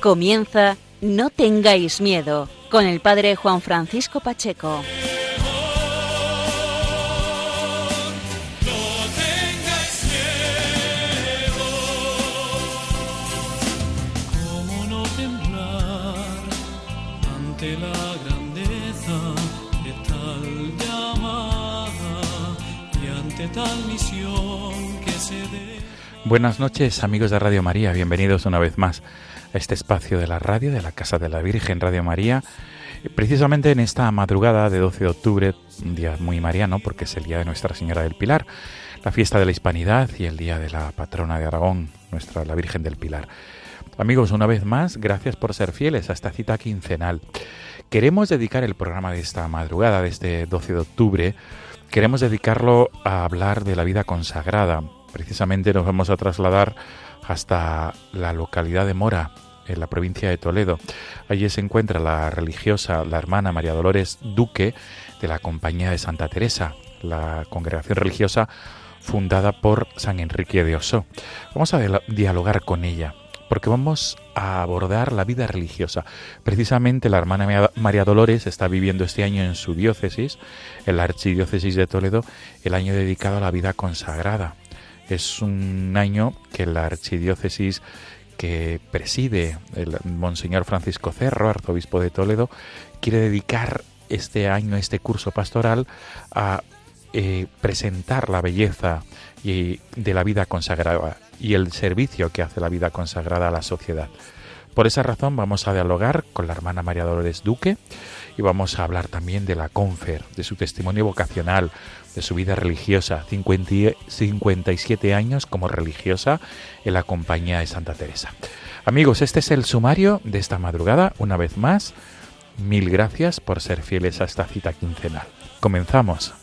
Comienza No tengáis miedo con el padre Juan Francisco Pacheco. ¿Cómo no temblar ante la grandeza de tal llamada y ante tal misión que se dé? Buenas noches amigos de Radio María, bienvenidos una vez más a este espacio de la radio de la Casa de la Virgen Radio María. Precisamente en esta madrugada de 12 de octubre, un día muy mariano porque es el día de Nuestra Señora del Pilar, la fiesta de la Hispanidad y el día de la patrona de Aragón, nuestra la Virgen del Pilar. Amigos, una vez más, gracias por ser fieles a esta cita quincenal. Queremos dedicar el programa de esta madrugada, de este 12 de octubre, queremos dedicarlo a hablar de la vida consagrada. Precisamente nos vamos a trasladar hasta la localidad de Mora, en la provincia de Toledo. Allí se encuentra la religiosa, la hermana María Dolores Duque, de la Compañía de Santa Teresa, la congregación religiosa fundada por San Enrique de Oso. Vamos a dialogar con ella, porque vamos a abordar la vida religiosa. Precisamente la hermana María Dolores está viviendo este año en su diócesis, en la archidiócesis de Toledo, el año dedicado a la vida consagrada. Es un año que la archidiócesis que preside el Monseñor Francisco Cerro, arzobispo de Toledo, quiere dedicar este año, este curso pastoral, a eh, presentar la belleza y, de la vida consagrada y el servicio que hace la vida consagrada a la sociedad. Por esa razón vamos a dialogar con la hermana María Dolores Duque y vamos a hablar también de la Confer, de su testimonio vocacional, de su vida religiosa, 50, 57 años como religiosa en la compañía de Santa Teresa. Amigos, este es el sumario de esta madrugada. Una vez más, mil gracias por ser fieles a esta cita quincenal. Comenzamos.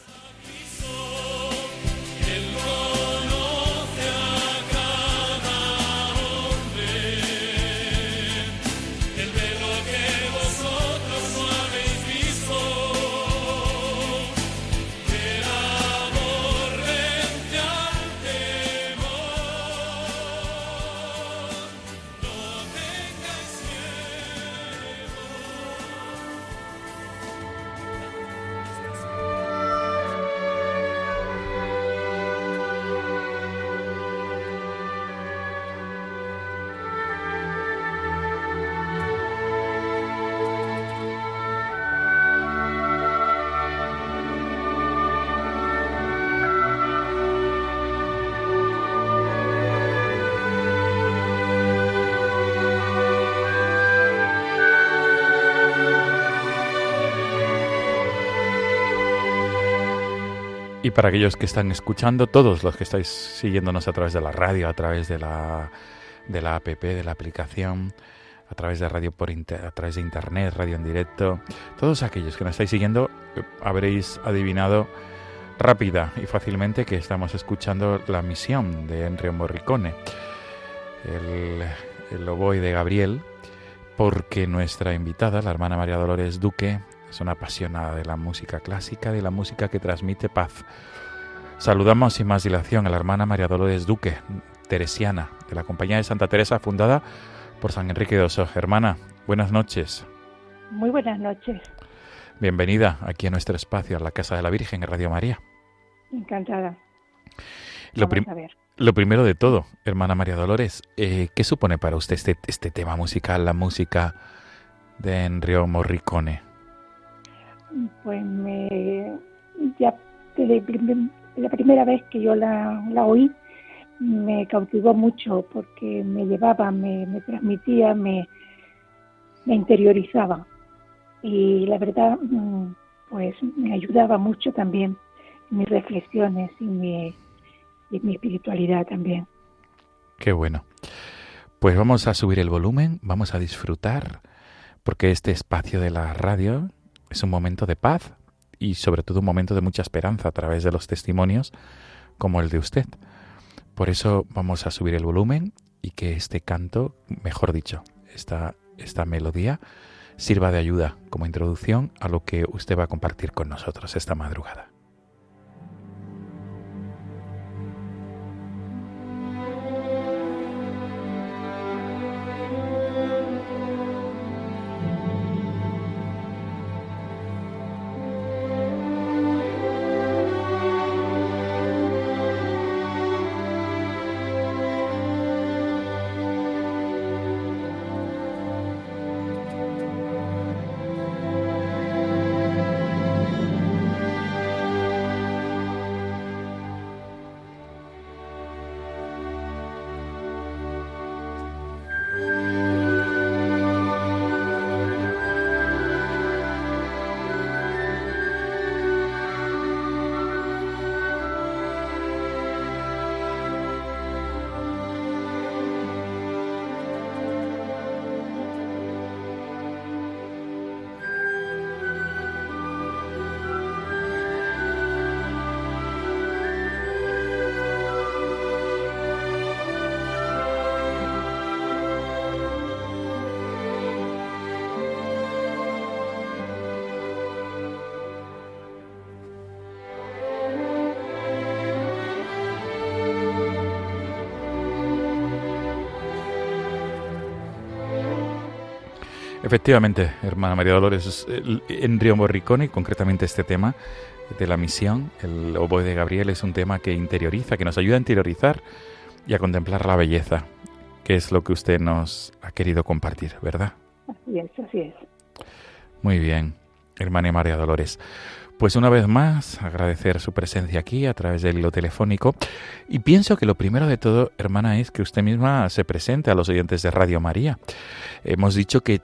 Y para aquellos que están escuchando, todos los que estáis siguiéndonos a través de la radio, a través de la, de la app, de la aplicación, a través de radio por a través de internet, radio en directo, todos aquellos que nos estáis siguiendo, eh, habréis adivinado rápida y fácilmente que estamos escuchando la misión de Enrio Morricone, el, el oboe de Gabriel, porque nuestra invitada, la hermana María Dolores Duque, es una apasionada de la música clásica, de la música que transmite paz. Saludamos sin más dilación a la hermana María Dolores Duque, teresiana, de la Compañía de Santa Teresa, fundada por San Enrique de Oso. Hermana, buenas noches. Muy buenas noches. Bienvenida aquí a nuestro espacio, a la Casa de la Virgen, en Radio María. Encantada. Lo, lo, primero de todo, hermana María Dolores, eh, ¿qué supone para usted este, este tema musical, la música de Enrio Morricone? Pues me ya desde la primera vez que yo la, la oí me cautivó mucho porque me llevaba, me, me transmitía, me, me interiorizaba. Y la verdad, mm, pues me ayudaba mucho también en mis reflexiones y mi, y mi espiritualidad también. Qué bueno. Pues vamos a subir el volumen, vamos a disfrutar, porque este espacio de la radio es un momento de paz y sobre todo un momento de mucha esperanza a través de los testimonios como el de usted. Por eso vamos a subir el volumen y que este canto, mejor dicho, esta, esta melodía, sirva de ayuda como introducción a lo que usted va a compartir con nosotros esta madrugada. Efectivamente, hermana María Dolores, en Río Morricone, concretamente este tema de la misión, el oboe de Gabriel, es un tema que interioriza, que nos ayuda a interiorizar y a contemplar la belleza, que es lo que usted nos ha querido compartir, ¿verdad? Así es, así es. Muy bien, hermana María Dolores. Pues una vez más, agradecer su presencia aquí a través del hilo telefónico. Y pienso que lo primero de todo, hermana, es que usted misma se presente a los oyentes de Radio María. Hemos dicho que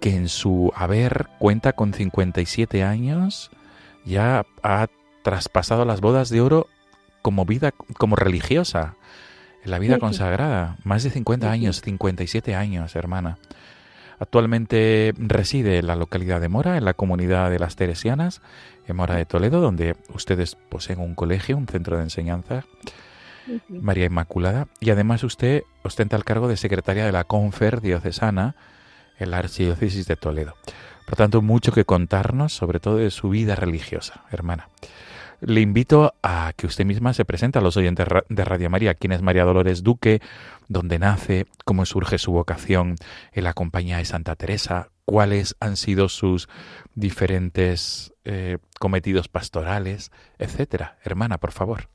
que en su haber cuenta con 57 años, ya ha traspasado las bodas de oro como vida, como religiosa, en la vida consagrada. Más de 50 años, 57 años, hermana. Actualmente reside en la localidad de Mora, en la comunidad de las Teresianas, en Mora de Toledo, donde ustedes poseen un colegio, un centro de enseñanza, María Inmaculada, y además usted ostenta el cargo de secretaria de la Confer Diocesana en la Archidiócesis de Toledo. Por tanto, mucho que contarnos, sobre todo de su vida religiosa, hermana. Le invito a que usted misma se presente a los oyentes de Radio María, quién es María Dolores Duque, dónde nace, cómo surge su vocación en la compañía de Santa Teresa, cuáles han sido sus diferentes eh, cometidos pastorales, etcétera. Hermana, por favor.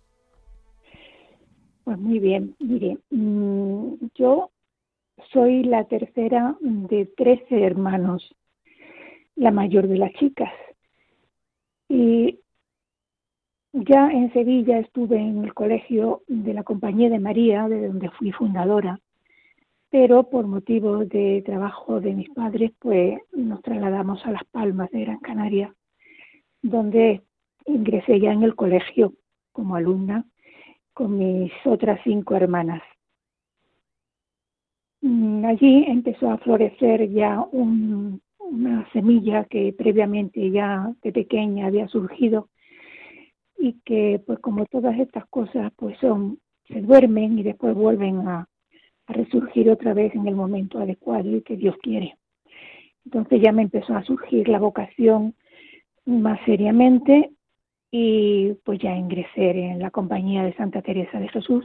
Pues muy bien, mire, mm, yo soy la tercera de trece hermanos, la mayor de las chicas. Y ya en Sevilla estuve en el colegio de la Compañía de María, de donde fui fundadora, pero por motivos de trabajo de mis padres, pues nos trasladamos a Las Palmas de Gran Canaria, donde ingresé ya en el colegio como alumna con mis otras cinco hermanas. Mm, allí empezó a florecer ya una semilla que previamente ya de pequeña había surgido y que pues como todas estas cosas pues son se duermen y después vuelven a, a resurgir otra vez en el momento adecuado y que Dios quiere. Entonces ya me empezó a surgir la vocación más seriamente y pues ya ingresé en la compañía de Santa Teresa de Jesús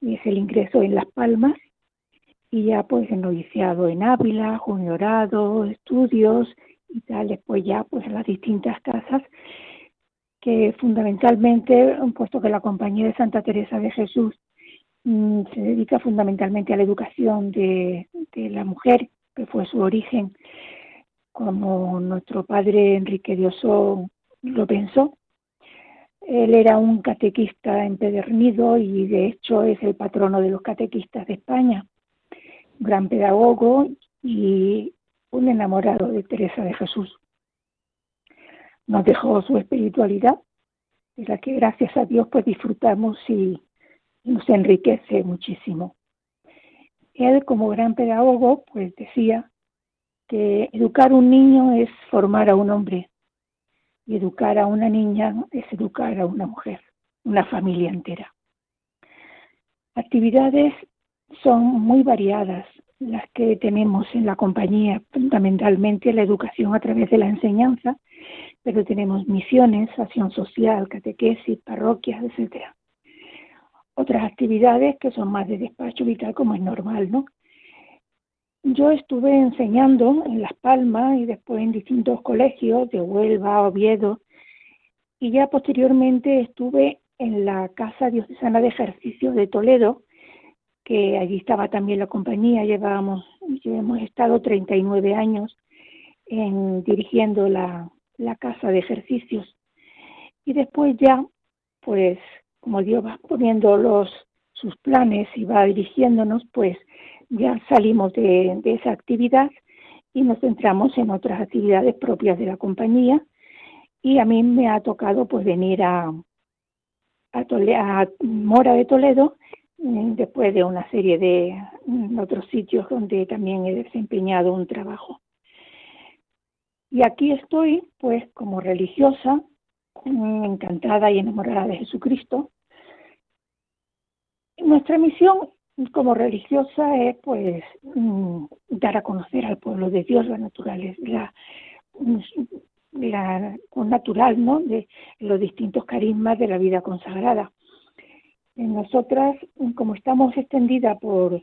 y es el ingreso en Las Palmas y ya pues el noviciado en Ávila, juniorado, estudios y tal, después ya pues en las distintas casas que fundamentalmente, puesto que la Compañía de Santa Teresa de Jesús mm, se dedica fundamentalmente a la educación de, de la mujer, que fue su origen, como nuestro padre Enrique Diosó lo pensó. Él era un catequista empedernido y de hecho es el patrono de los catequistas de España gran pedagogo y un enamorado de Teresa de Jesús. nos dejó su espiritualidad, de la que gracias a Dios pues disfrutamos y, nos enriquece muchísimo. Él como gran pedagogo pues decía que educar a un niño es formar a un hombre y educar a una niña es educar a una mujer, una familia entera. Actividades son muy variadas las que tenemos en la compañía, fundamentalmente la educación a través de la enseñanza, pero tenemos misiones, acción social, catequesis, parroquias, etcétera. Otras actividades que son más de despacho vital, como es normal, ¿no? Yo estuve enseñando en Las Palmas y después en distintos colegios de Huelva, Oviedo, y ya posteriormente estuve en la Casa Diocesana de Ejercicio de Toledo, que allí estaba también la compañía, llevábamos, hemos estado 39 años en, dirigiendo la, la casa de ejercicios. Y después ya, pues, como Dios va poniendo los sus planes y va dirigiéndonos, pues ya salimos de, esa actividad y nos centramos en otras actividades propias de la compañía. Y a mí me ha tocado pues venir a, a, Mora de Toledo después de una serie de mm, otros sitios donde también he desempeñado un trabajo. Y aquí estoy, pues, como religiosa, mm, encantada y enamorada de Jesucristo. Nuestra misión como religiosa es, pues, dar a conocer al pueblo de Dios la naturaleza, la, natural, ¿no? De los distintos carismas de la vida consagrada. En nosotras, como estamos extendidas por,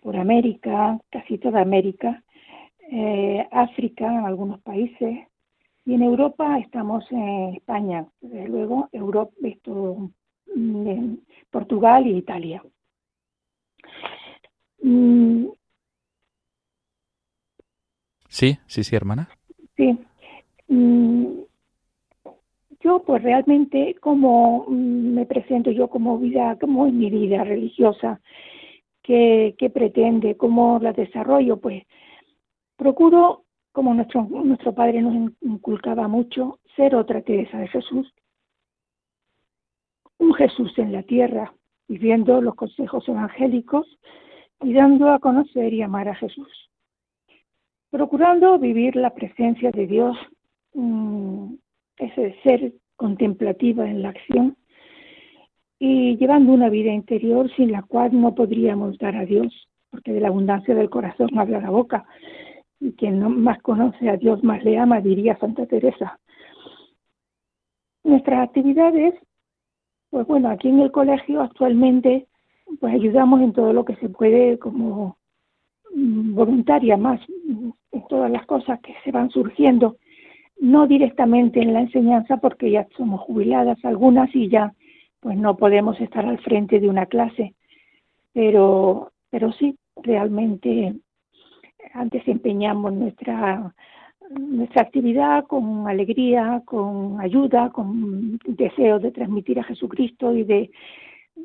por América, casi toda América, eh, África, algunos países, y en Europa estamos en España, desde luego Europa, esto, mm, Portugal y Italia. Mm. Sí, sí, sí, hermana. Sí, Mm, yo pues realmente como mm, me presento yo como vida, como es mi vida religiosa, que, pretende, cómo la desarrollo, pues procuro, como nuestro, nuestro padre nos inculcaba mucho, ser otra Teresa de Jesús, un Jesús en la tierra, viviendo los consejos evangélicos y dando a conocer y amar a Jesús, procurando vivir la presencia de Dios Mm, ese ser contemplativa en la acción y llevando una vida interior sin la cual no podríamos dar a Dios, porque de la abundancia del corazón habla la boca, y quien no más conoce a Dios más le ama, diría Santa Teresa. Nuestras actividades, pues bueno, aquí en el colegio actualmente, pues ayudamos en todo lo que se puede como voluntaria más, en todas las cosas que se van surgiendo no directamente en la enseñanza porque ya somos jubiladas algunas y ya pues no podemos estar al frente de una clase, pero, pero sí, realmente desempeñamos nuestra, nuestra actividad con alegría, con ayuda, con deseo de transmitir a Jesucristo y de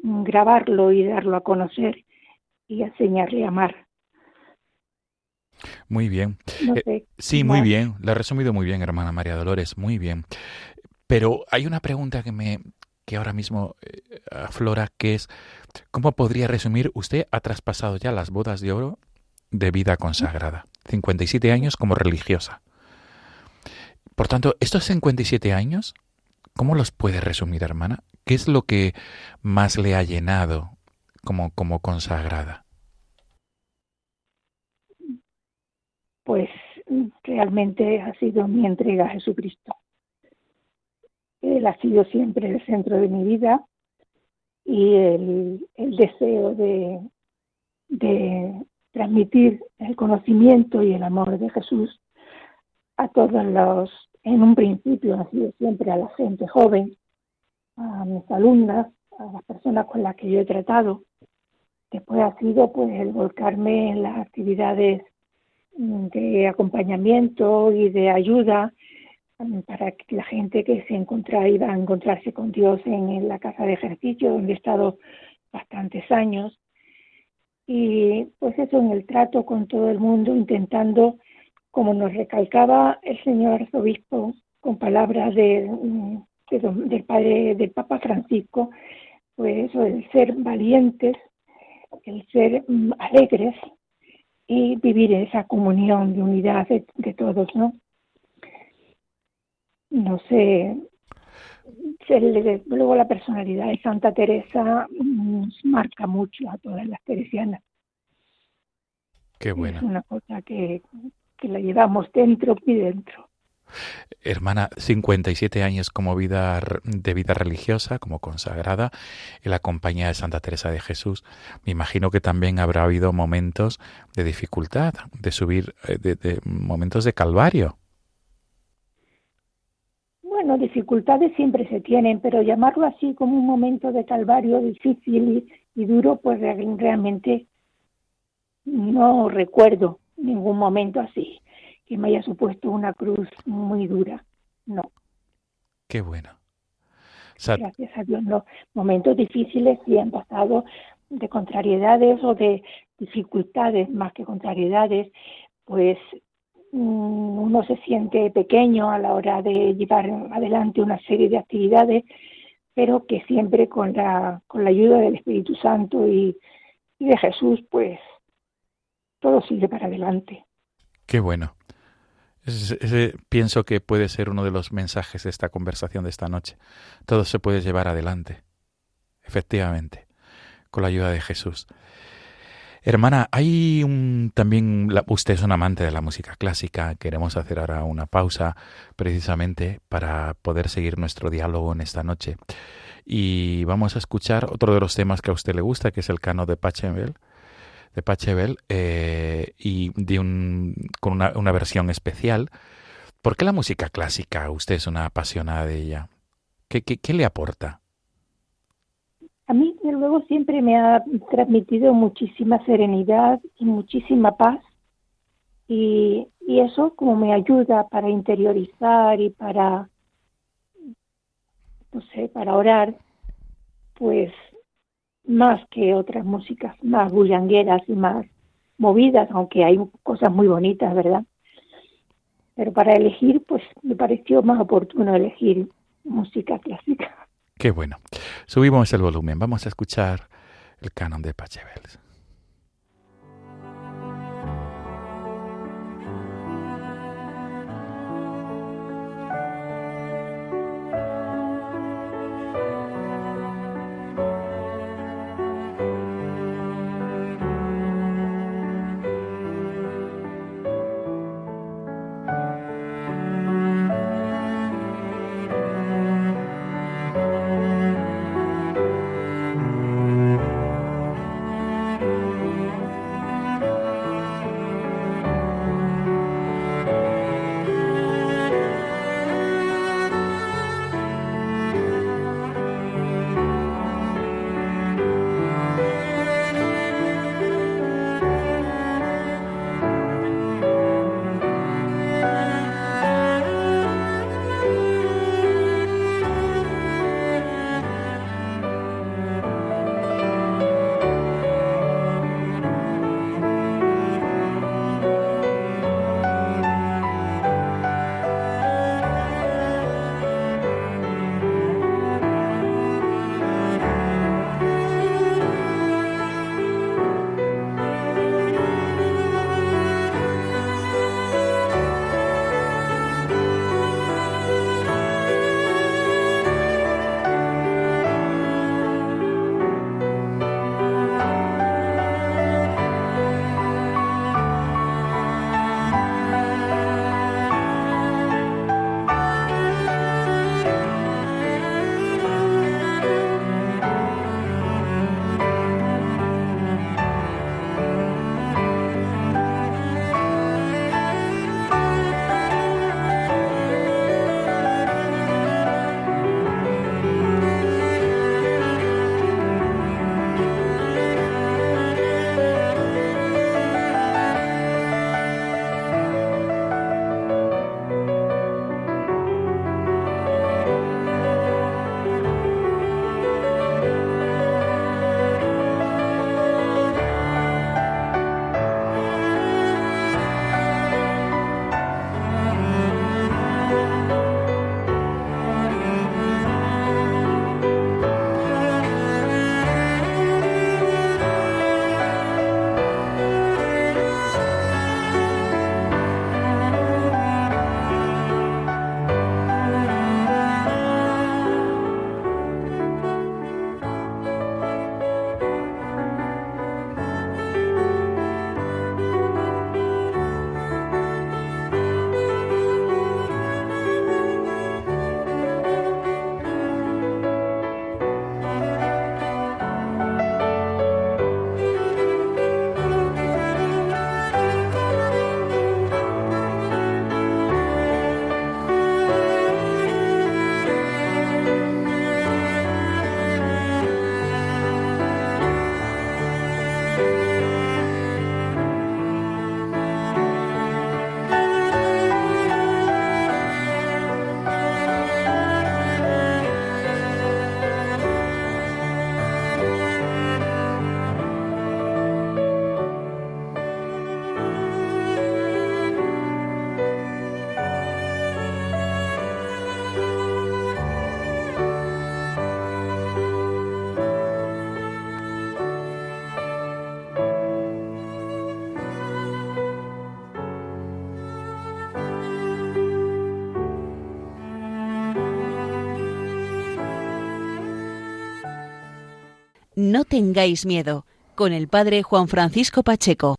grabarlo y darlo a conocer y enseñarle a amar. Muy bien. Eh, sí, muy bien. Lo ha resumido muy bien, hermana María Dolores. Muy bien. Pero hay una pregunta que me que ahora mismo eh, aflora, que es ¿cómo podría resumir? Usted ha traspasado ya las bodas de oro de vida consagrada. 57 años como religiosa. Por tanto, estos 57 años, ¿cómo los puede resumir, hermana? ¿Qué es lo que más le ha llenado como, como consagrada? Pues realmente ha sido mi entrega a Jesucristo. Él ha sido siempre el centro de mi vida y el, deseo de, de transmitir el conocimiento y el amor de Jesús a todos los, en un principio ha sido siempre a la gente joven, a mis alumnas, a las personas con las que yo he tratado. Después ha sido pues el volcarme en las actividades de acompañamiento y de ayuda mm, para que la gente que se encuentra iba a encontrarse con Dios en, la casa de ejercicio donde he estado bastantes años. Y pues eso en el trato con todo el mundo intentando como nos recalcaba el señor arzobispo con palabras de, del padre del Papa Francisco, pues eso, el ser valientes, el ser mm, alegres y vivir esa comunión de unidad de, de todos, ¿no? No sé, luego la personalidad de Santa Teresa nos marca mucho a todas las teresianas. Qué bueno. Es una cosa que, que la llevamos dentro y dentro. Hermana, 57 años como vida de vida religiosa, como consagrada en la compañía de Santa Teresa de Jesús. Me imagino que también habrá habido momentos de dificultad, de subir, eh, de momentos de calvario. Bueno, dificultades siempre se tienen, pero llamarlo así como un momento de calvario difícil y, duro, pues realmente no recuerdo ningún momento así que me haya supuesto una cruz muy dura. No. Qué bueno. Gracias a Dios, no. Momentos difíciles sí han pasado de contrariedades o de dificultades más que contrariedades, pues Mm, uno se siente pequeño a la hora de llevar adelante una serie de actividades, pero que siempre con la, con la ayuda del Espíritu Santo y, de Jesús, pues todo sigue para adelante. Qué bueno. Ese, pienso que puede ser uno de los mensajes de esta conversación de esta noche. Todo se puede llevar adelante, efectivamente, con la ayuda de Jesús. Hermana, hay un, también, usted es un amante de la música clásica, queremos hacer ahora una pausa precisamente para poder seguir nuestro diálogo en esta noche. Y vamos a escuchar otro de los temas que a usted le gusta, que es el cano de Pachelbel, de eh, y de con una, versión especial. ¿Por qué la música clásica? Usted es una apasionada de ella. ¿Qué, qué, qué le aporta? A mí, luego, siempre me ha transmitido muchísima serenidad y muchísima paz. Y, y eso como me ayuda para interiorizar y para, no sé, para orar, pues más que otras músicas más bullangueras y más movidas, aunque hay cosas muy bonitas, ¿verdad? Pero para elegir, pues me pareció más oportuno elegir música clásica. Qué bueno. Subimos el volumen. Vamos a escuchar el canon de Pachelbel. No tengáis miedo, con el Padre Juan Francisco Pacheco.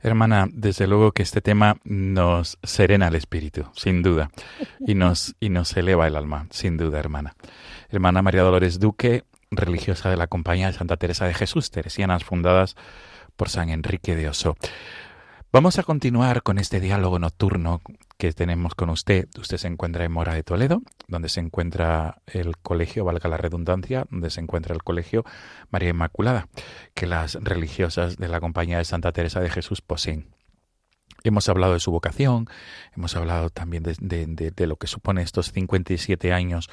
Hermana, desde luego que este tema nos serena el espíritu, sin duda, y nos, y nos eleva el alma, sin duda, hermana. Hermana María Dolores Duque, religiosa de la Compañía de Santa Teresa de Jesús, teresianas fundadas por San Enrique de Oso. Vamos a continuar con este diálogo nocturno que tenemos con usted. Usted se encuentra en Mora de Toledo, donde se encuentra el colegio, valga la redundancia, donde se encuentra el colegio María Inmaculada, que las religiosas de la Compañía de Santa Teresa de Jesús poseen. Hemos hablado de su vocación, hemos hablado también de, de lo que supone estos 57 años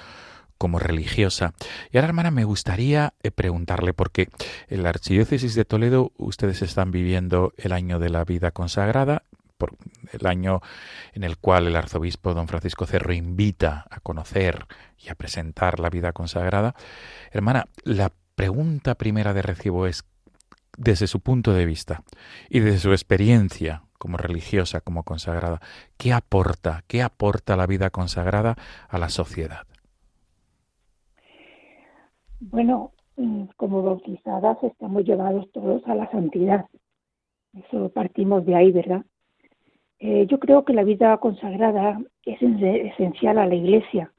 como religiosa. Y ahora, hermana, me gustaría eh, preguntarle, porque en la Archidiócesis de Toledo ustedes están viviendo el año de la vida consagrada, por el año en el cual el arzobispo don Francisco Cerro invita a conocer y a presentar la vida consagrada. Hermana, la pregunta primera de recibo es, desde su punto de vista y desde su experiencia como religiosa, como consagrada, ¿qué aporta, qué aporta la vida consagrada a la sociedad? Bueno, mm, como bautizadas estamos llevados todos a la santidad. Eso partimos de ahí, ¿verdad? Eh, yo creo que la vida consagrada es esencial a la Iglesia.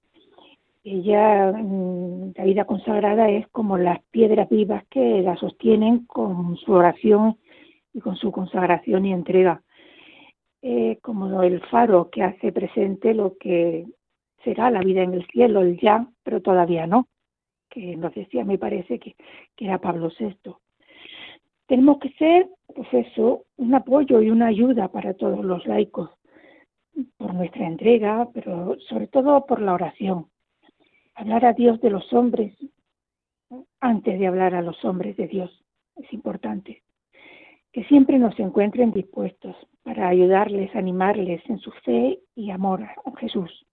Ella, mm, la vida consagrada es como las piedras vivas que la sostienen con su oración y con su consagración y entrega. Eh, como el faro que hace presente lo que será la vida en el cielo, el ya, pero todavía no que nos decía, me parece que, era Pablo VI. Tenemos que ser, pues un apoyo y una ayuda para todos los laicos, por nuestra entrega, pero sobre todo por la oración. Hablar a Dios de los hombres antes de hablar a los hombres de Dios es importante. Que siempre nos encuentren dispuestos para ayudarles, animarles en su fe y amor a Jesús.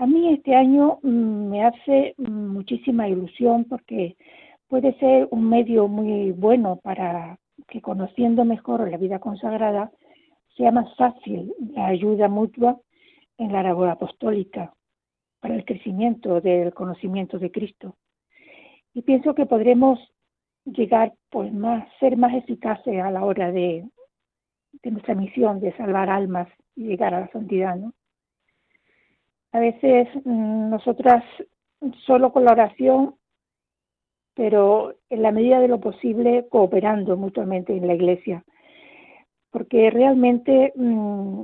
A mí este año mm, me hace muchísima ilusión porque puede ser un medio muy bueno para que conociendo mejor la vida consagrada sea más fácil la ayuda mutua en la labor apostólica para el crecimiento del conocimiento de Cristo. Y pienso que podremos llegar pues más, ser más eficaces a la hora de, de nuestra misión de salvar almas y llegar a la santidad, ¿no? A veces mm, nosotras solo con la oración, pero en la medida de lo posible cooperando mutuamente en la iglesia, porque realmente, mm,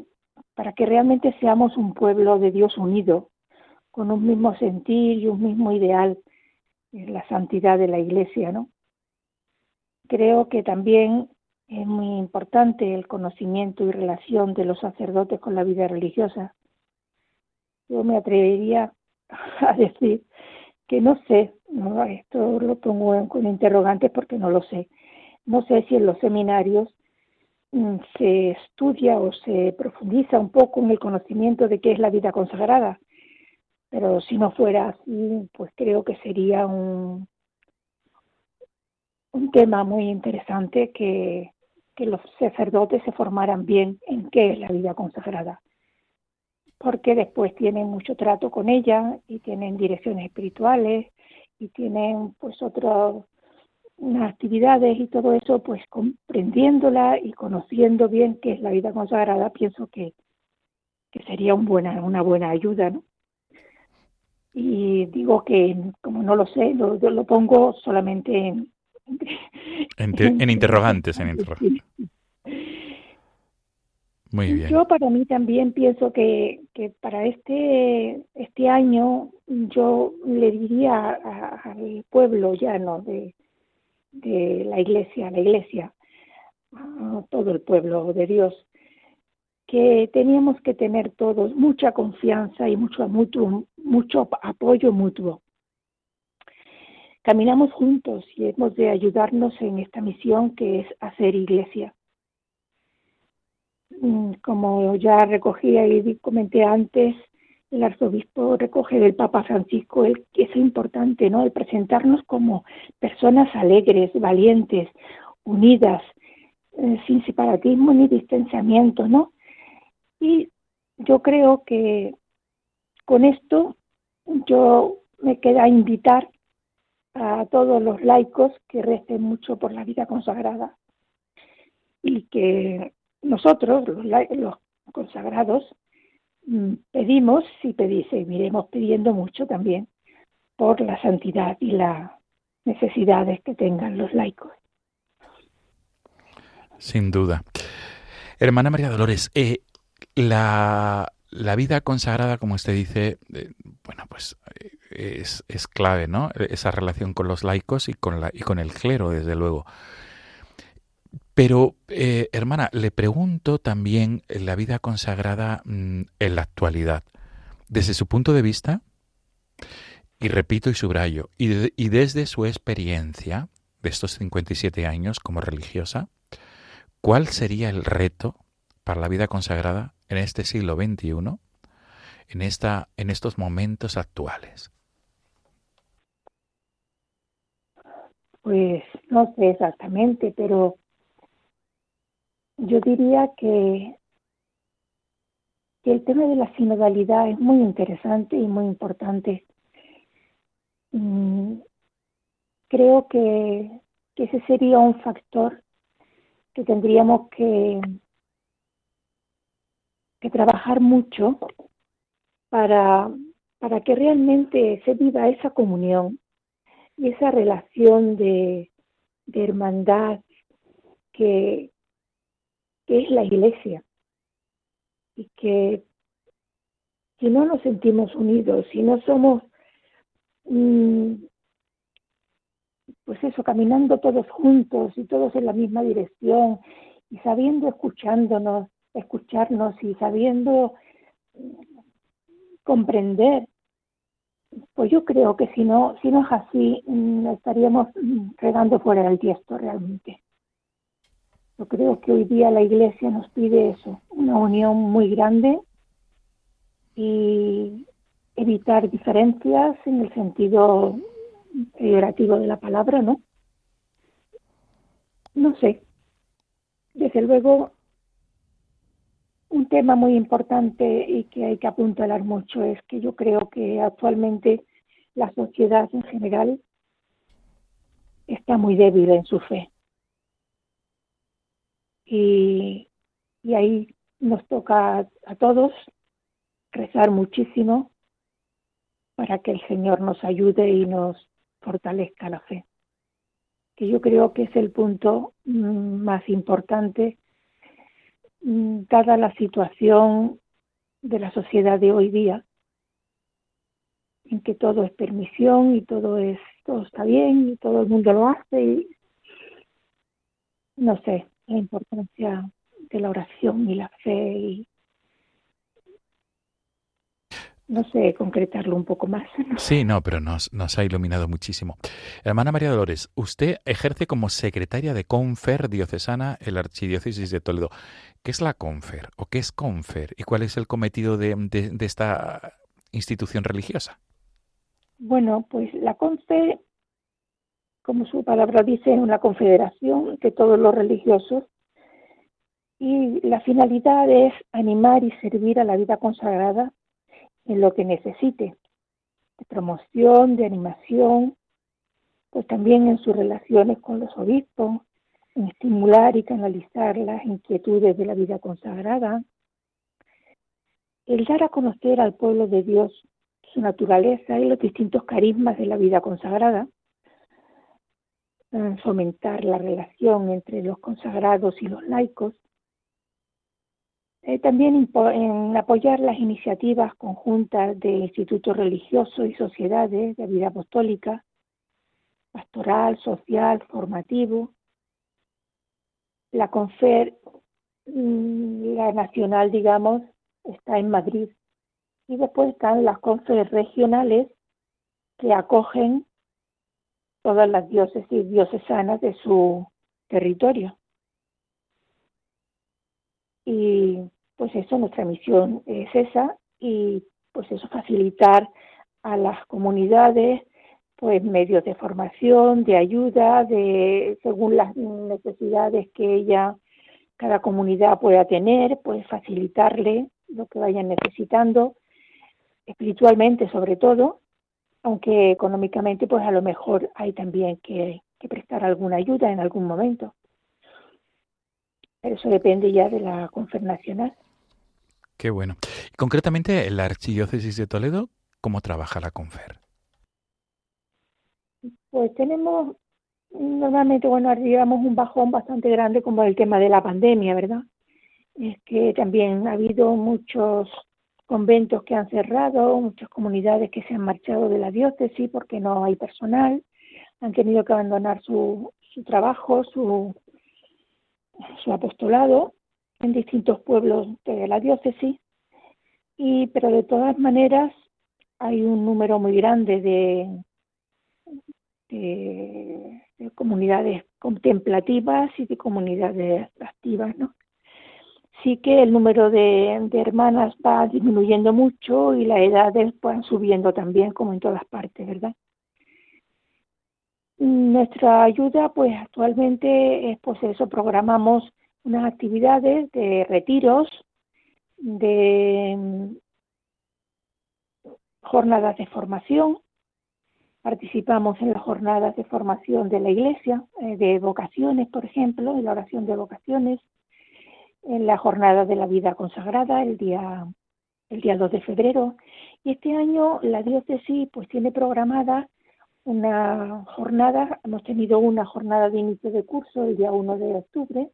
para que realmente seamos un pueblo de Dios unido, con un mismo sentir y un mismo ideal, en la santidad de la iglesia, ¿no? Creo que también es muy importante el conocimiento y relación de los sacerdotes con la vida religiosa, yo me atrevería a decir que no sé, esto lo pongo con interrogantes porque no lo sé. No sé si en los seminarios mm, se estudia o se profundiza un poco en el conocimiento de qué es la vida consagrada, pero si no fuera así, pues creo que sería un, un tema muy interesante que, que los sacerdotes se formaran bien en qué es la vida consagrada porque después tienen mucho trato con ella y tienen direcciones espirituales y tienen pues otras actividades y todo eso, pues comprendiéndola y conociendo bien qué es la vida consagrada, pienso que, que sería un buena, una buena ayuda, ¿no? Y digo que como no lo sé, lo, lo pongo solamente en, en, en interrogantes, en interrogantes. Yo para mí también pienso que, que para este, este año yo le diría al pueblo llano de, de la iglesia, la iglesia, a todo el pueblo de Dios, que teníamos que tener todos mucha confianza y mucho, mutuo, mucho apoyo mutuo. Caminamos juntos y hemos de ayudarnos en esta misión que es hacer iglesia. Mm, como ya recogía y comenté antes, el arzobispo recoge del Papa Francisco el, es importante, ¿no? El presentarnos como personas alegres, valientes, unidas, eh, sin separatismo ni distanciamiento, ¿no? Y yo creo que con esto yo me queda invitar a todos los laicos que recen mucho por la vida consagrada y que nosotros, los, los consagrados, mm, pedimos y seguiremos pidiendo mucho también por la santidad y las necesidades que tengan los laicos. Sin duda. Hermana María Dolores, eh, la, la, vida consagrada, como usted dice, eh, bueno, pues eh, es, es, clave, ¿no? Esa relación con los laicos y con, la, y con el clero, desde luego. Pero, hermana, le pregunto también la vida consagrada mm, en la actualidad. Desde su punto de vista, y repito y subrayo, y, y desde su experiencia de estos 57 años como religiosa, ¿Cuál sería el reto para la vida consagrada en este siglo XXI, en, esta, en estos momentos actuales? Pues no sé exactamente, pero yo diría que, que el tema de la sinodalidad es muy interesante y muy importante. Mm, creo que, que ese sería un factor que tendríamos que, que trabajar mucho para, para que realmente se viva esa comunión y esa relación de, de hermandad que, que es la iglesia y que si no nos sentimos unidos, si no somos mm, pues eso, caminando todos juntos y todos en la misma dirección y sabiendo escuchándonos, escucharnos y sabiendo mm, comprender. Pues yo creo que si no, si no es así, mm, estaríamos regando fuera del tiesto realmente. Yo creo que hoy día la Iglesia nos pide eso, una unión muy grande y evitar diferencias en el sentido peyorativo de la palabra, ¿no? No sé. Desde luego, un tema muy importante y que hay que apuntalar mucho es que yo creo que actualmente la sociedad en general está muy débil en su fe. Y, y ahí nos toca a todos rezar muchísimo para que el Señor nos ayude y nos fortalezca la fe, que yo creo que es el punto mm, más importante mm, dada la situación de la sociedad de hoy día, en que todo es permisión y todo es todo está bien y todo el mundo lo hace y no sé la importancia de la oración y la fe y no sé concretarlo un poco más. Sí, no, pero nos, nos ha iluminado muchísimo. Hermana María Dolores, usted ejerce como secretaria de Confer diocesana en la Archidiócesis de Toledo. ¿Qué es la Confer o qué es Confer y cuál es el cometido de, de, esta institución religiosa? Bueno, pues la Confer, como su palabra dice, es una confederación de todos los religiosos. Y la finalidad es animar y servir a la vida consagrada en lo que necesite, de promoción, de animación, pues también en sus relaciones con los obispos, en estimular y canalizar las inquietudes de la vida consagrada, el dar a conocer al pueblo de Dios su naturaleza y los distintos carismas de la vida consagrada, fomentar la relación entre los consagrados y los laicos, eh, también en apoyar las iniciativas conjuntas de institutos religiosos y sociedades de vida apostólica, pastoral, social, formativo. La CONFER, mm, la nacional, digamos, está en Madrid. Y después están las CONFER regionales que acogen todas las diócesis diocesanas de su territorio. Y pues eso, nuestra misión es esa y pues eso, facilitar a las comunidades pues medios de formación, de ayuda, de según las necesidades que ella, cada comunidad pueda tener, pues facilitarle lo que vayan necesitando, espiritualmente sobre todo, aunque económicamente pues a lo mejor hay también que, que prestar alguna ayuda en algún momento. Pero eso depende ya de la Confer Nacional. Qué bueno. Concretamente, en la Archidiócesis de Toledo, ¿cómo trabaja la Confer? Pues tenemos, normalmente, bueno, llevamos un bajón bastante grande como el tema de la pandemia, ¿verdad? Es que también ha habido muchos conventos que han cerrado, muchas comunidades que se han marchado de la diócesis porque no hay personal, han tenido que abandonar su, su trabajo, su, su apostolado en distintos pueblos de la diócesis, y, pero de todas maneras hay un número muy grande de, de, comunidades contemplativas y de comunidades activas, ¿no? Sí que el número de, hermanas va disminuyendo mucho y las edades van subiendo también, como en todas partes, ¿verdad? Nuestra ayuda, pues actualmente es pues eso, programamos unas actividades de retiros, de mm, jornadas de formación, participamos en las jornadas de formación de la iglesia, eh, de vocaciones, por ejemplo, en la oración de vocaciones, en la jornada de la vida consagrada el día el día 2 de febrero. Y este año la diócesis pues tiene programada una jornada, hemos tenido una jornada de inicio de curso el día 1 de octubre.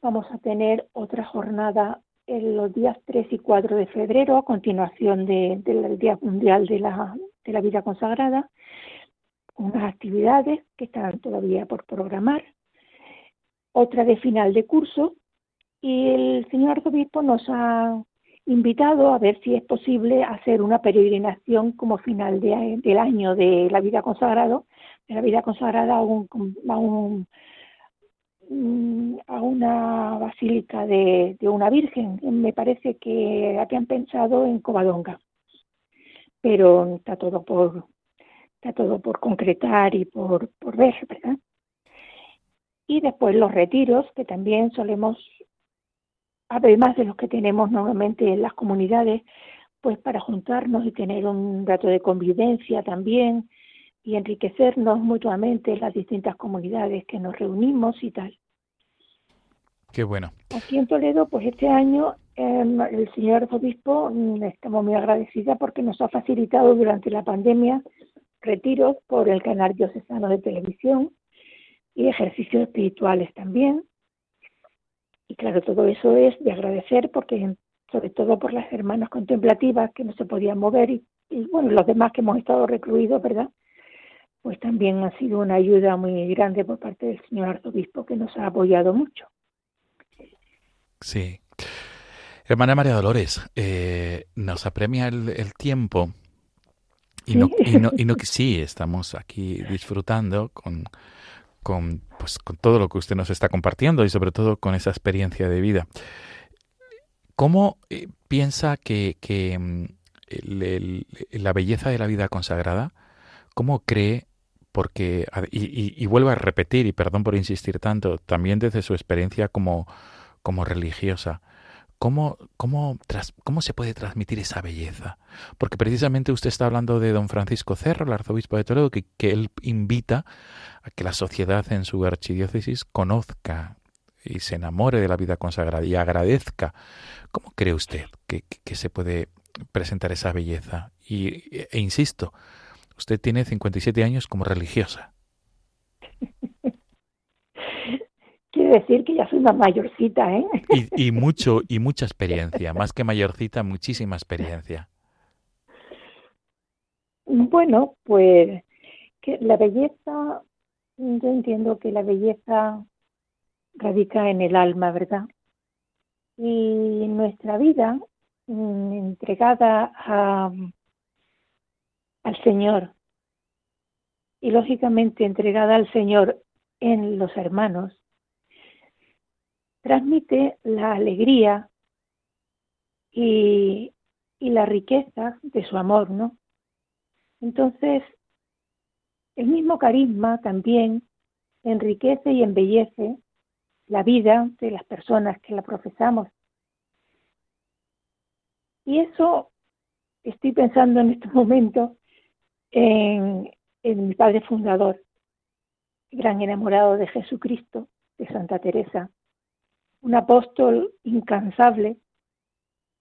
Vamos a tener otra jornada en los días 3 y 4 de febrero, a continuación del Día Mundial de la, de la Vida Consagrada, unas actividades que están todavía por programar, otra de final de curso, y el señor arzobispo nos ha invitado a ver si es posible hacer una peregrinación como final de, del año de la vida consagrada, de la vida consagrada a un, a un a una basílica de, una virgen. Me parece que habían pensado en Covadonga, pero está todo por está todo por concretar y por, por ver, ¿verdad? Y después los retiros, que también solemos, además de los que tenemos normalmente en las comunidades, pues para juntarnos y tener un rato de convivencia también y enriquecernos mutuamente en las distintas comunidades que nos reunimos y tal. Qué bueno. Aquí en Toledo, pues este año em, el señor obispo mm, estamos muy agradecida porque nos ha facilitado durante la pandemia retiros por el canal diocesano de televisión y ejercicios espirituales también. Y claro, todo eso es de agradecer porque sobre todo por las hermanas contemplativas que no se podían mover y, y bueno, los demás que hemos estado recluidos, ¿verdad? Pues también ha sido una ayuda muy grande por parte del señor arzobispo que nos ha apoyado mucho. Sí. Hermana María Dolores, eh, nos apremia el, tiempo y no, y no, y no, sí, estamos aquí disfrutando con, con, pues, con todo lo que usted nos está compartiendo y sobre todo con esa experiencia de vida. ¿Cómo eh, piensa que, que mm, la belleza de la vida consagrada, cómo cree, porque, y, y, vuelvo a repetir, y perdón por insistir tanto, también desde su experiencia como, como religiosa, ¿cómo, cómo, cómo se puede transmitir esa belleza? Porque precisamente usted está hablando de don Francisco Cerro, el arzobispo de Toledo, que, que él invita a que la sociedad en su archidiócesis conozca y se enamore de la vida consagrada y agradezca. ¿Cómo cree usted que, que, se puede presentar esa belleza? Y, e insisto, usted tiene 57 años como religiosa. Decir que ya soy una mayorcita, ¿eh? Y, y mucho, y mucha experiencia, más que mayorcita, muchísima experiencia. Bueno, pues que la belleza, yo entiendo que la belleza radica en el alma, ¿verdad? Y nuestra vida mm, entregada a, al Señor y lógicamente entregada al Señor en los hermanos, transmite la alegría y, la riqueza de su amor, ¿no? Entonces, el mismo carisma también enriquece y embellece la vida de las personas que la profesamos. Y eso estoy pensando en este momento en, en mi padre fundador, gran enamorado de Jesucristo, de Santa Teresa, un apóstol incansable,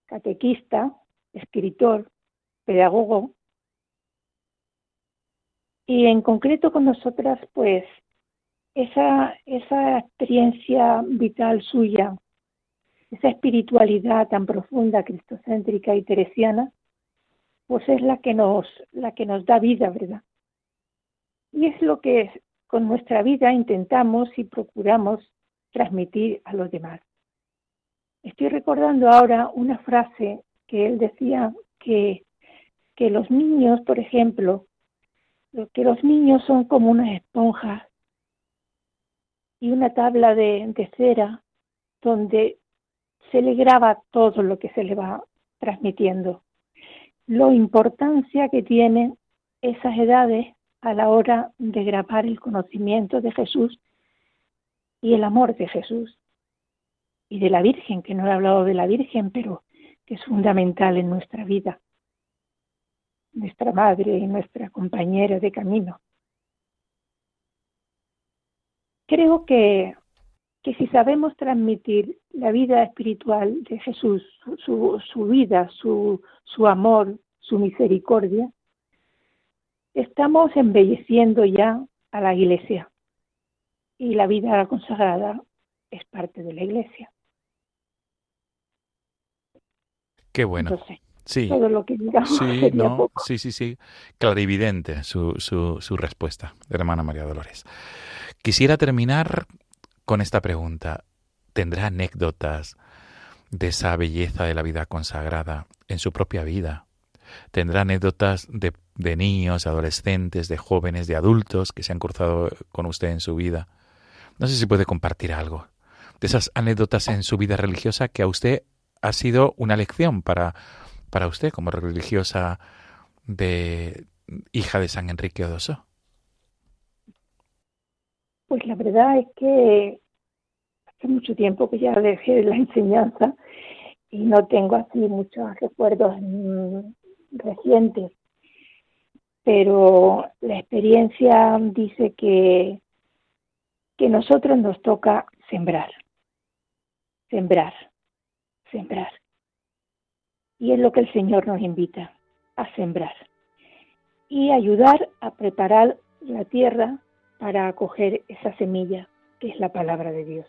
catequista, escritor, pedagogo, y en concreto con nosotras, pues esa, esa experiencia vital suya, esa espiritualidad tan profunda, cristocéntrica y teresiana, pues es la que nos, la que nos da vida, ¿verdad? Y es lo que con nuestra vida intentamos y procuramos transmitir a los demás. Estoy recordando ahora una frase que él decía que, que los niños, por ejemplo, que los niños son como unas esponjas y una tabla de, cera donde se le graba todo lo que se le va transmitiendo. Lo importancia que tienen esas edades a la hora de grabar el conocimiento de Jesús y el amor de Jesús y de la Virgen, que no he hablado de la Virgen, pero que es fundamental en nuestra vida, nuestra madre y nuestra compañera de camino. Creo que, que si sabemos transmitir la vida espiritual de Jesús, su, su vida, su, su amor, su misericordia, estamos embelleciendo ya a la iglesia y la vida consagrada es parte de la iglesia. Qué bueno. sí. Todo lo que digamos sí, sí, sí, sí. Clarividente su, su, su respuesta, hermana María Dolores. Quisiera terminar con esta pregunta. ¿Tendrá anécdotas de esa belleza de la vida consagrada en su propia vida? tendrá anécdotas de, de niños, adolescentes, de jóvenes, de adultos que se han cruzado con usted en su vida. No sé si puede compartir algo de esas anécdotas en su vida religiosa que a usted ha sido una lección para, para usted como religiosa de hija de San Enrique Odoso. Pues la verdad es que hace mucho tiempo que ya dejé la enseñanza y no tengo así muchos recuerdos recientes, pero la experiencia dice que, que nosotros nos toca sembrar, sembrar, sembrar. Y es lo que el Señor nos invita, a sembrar y ayudar a preparar la tierra para acoger esa semilla que es la palabra de Dios.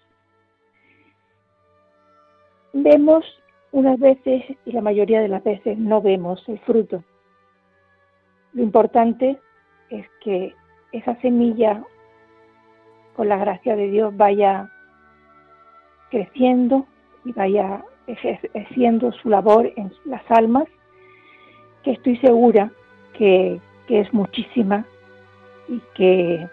Vemos unas veces y la mayoría de las veces no vemos el fruto. Lo importante es que esa semilla, con la gracia de Dios, vaya creciendo y vaya ejerciendo su labor en las almas, que estoy segura que, que es muchísima y que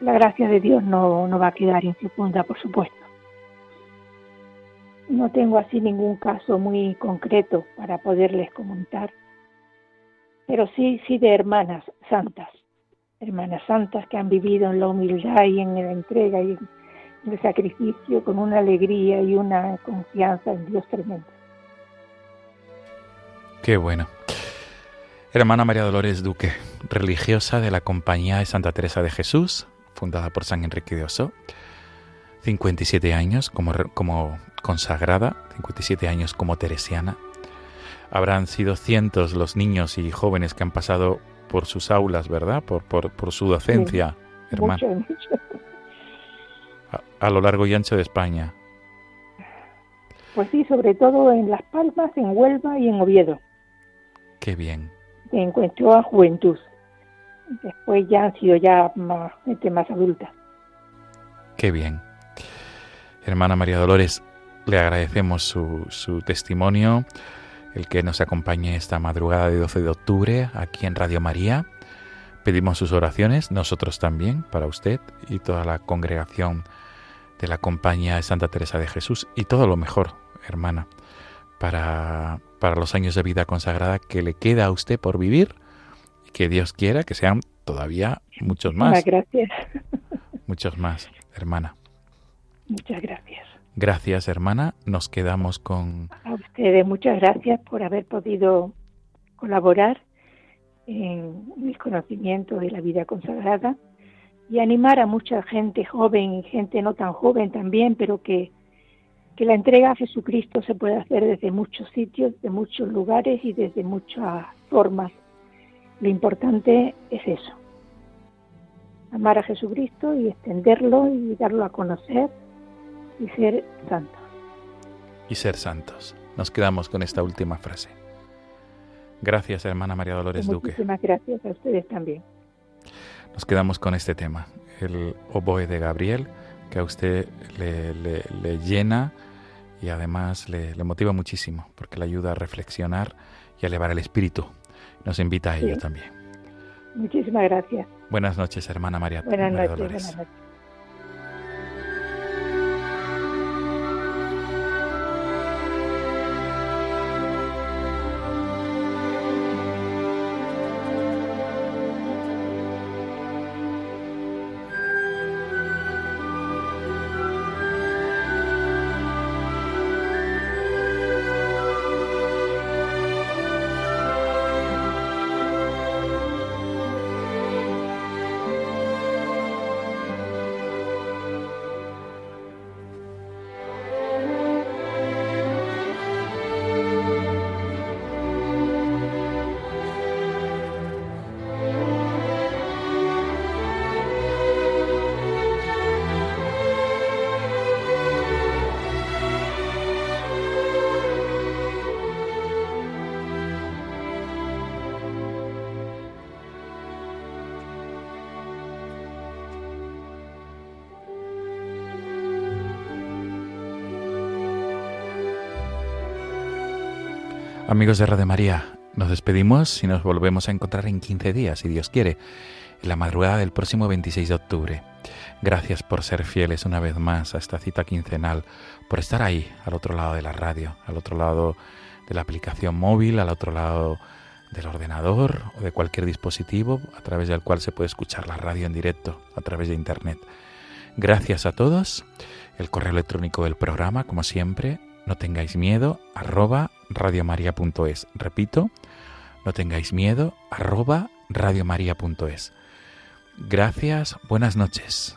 la gracia de Dios no, no va a quedar infecunda, por supuesto. No tengo así ningún caso muy concreto para poderles comentar, pero sí, sí de hermanas santas, hermanas santas que han vivido en la humildad y en la entrega y en el sacrificio con una alegría y una confianza en Dios tremenda. Qué bueno. Hermana María Dolores Duque, religiosa de la Compañía de Santa Teresa de Jesús, fundada por San Enrique de Oso. 57 años como, como consagrada, 57 años como teresiana. Habrán sido cientos los niños y jóvenes que han pasado por sus aulas, ¿verdad? Por, por, por su docencia, hermano. A, a, lo largo y ancho de España. Pues sí, sobre todo en Las Palmas, en Huelva y en Oviedo. Qué bien. Encuentro a juventud. Después ya han sido ya más, gente más adulta. Qué bien. Hermana María Dolores, le agradecemos su, su, testimonio, el que nos acompañe esta madrugada de 12 de octubre aquí en Radio María. Pedimos sus oraciones, nosotros también, para usted y toda la congregación de la Compañía de Santa Teresa de Jesús y todo lo mejor, hermana, para, para los años de vida consagrada que le queda a usted por vivir y que Dios quiera que sean todavía muchos más. Gracias. Muchos más, hermana. Muchas gracias. Gracias, hermana. Nos quedamos con... A ustedes muchas gracias por haber podido colaborar en el conocimiento de la vida consagrada y animar a mucha gente joven y gente no tan joven también, pero que, que la entrega a Jesucristo se puede hacer desde muchos sitios, de muchos lugares y desde muchas formas. Lo importante es eso, amar a Jesucristo y extenderlo y darlo a conocer y ser santos. Y ser santos. Nos quedamos con esta última frase. Gracias, hermana María Dolores Duque. Muchísimas gracias a ustedes también. Nos quedamos con este tema, el oboe de Gabriel, que a usted le, llena y además le, motiva muchísimo, porque le ayuda a reflexionar y a elevar el espíritu. Nos invita a ello también. Muchísimas gracias. Buenas noches, hermana María. Buenas noches. Buenas noches. Amigos de Radio María, nos despedimos y nos volvemos a encontrar en 15 días, si Dios quiere, en la madrugada del próximo 26 de octubre. Gracias por ser fieles una vez más a esta cita quincenal, por estar ahí, al otro lado de la radio, al otro lado de la aplicación móvil, al otro lado del ordenador o de cualquier dispositivo a través del cual se puede escuchar la radio en directo, a través de Internet. Gracias a todos. El correo electrónico del programa, como siempre, no tengáis miedo, arroba radiomaria.es. Repito, no tengáis miedo, arroba radiomaria.es. Gracias, buenas noches.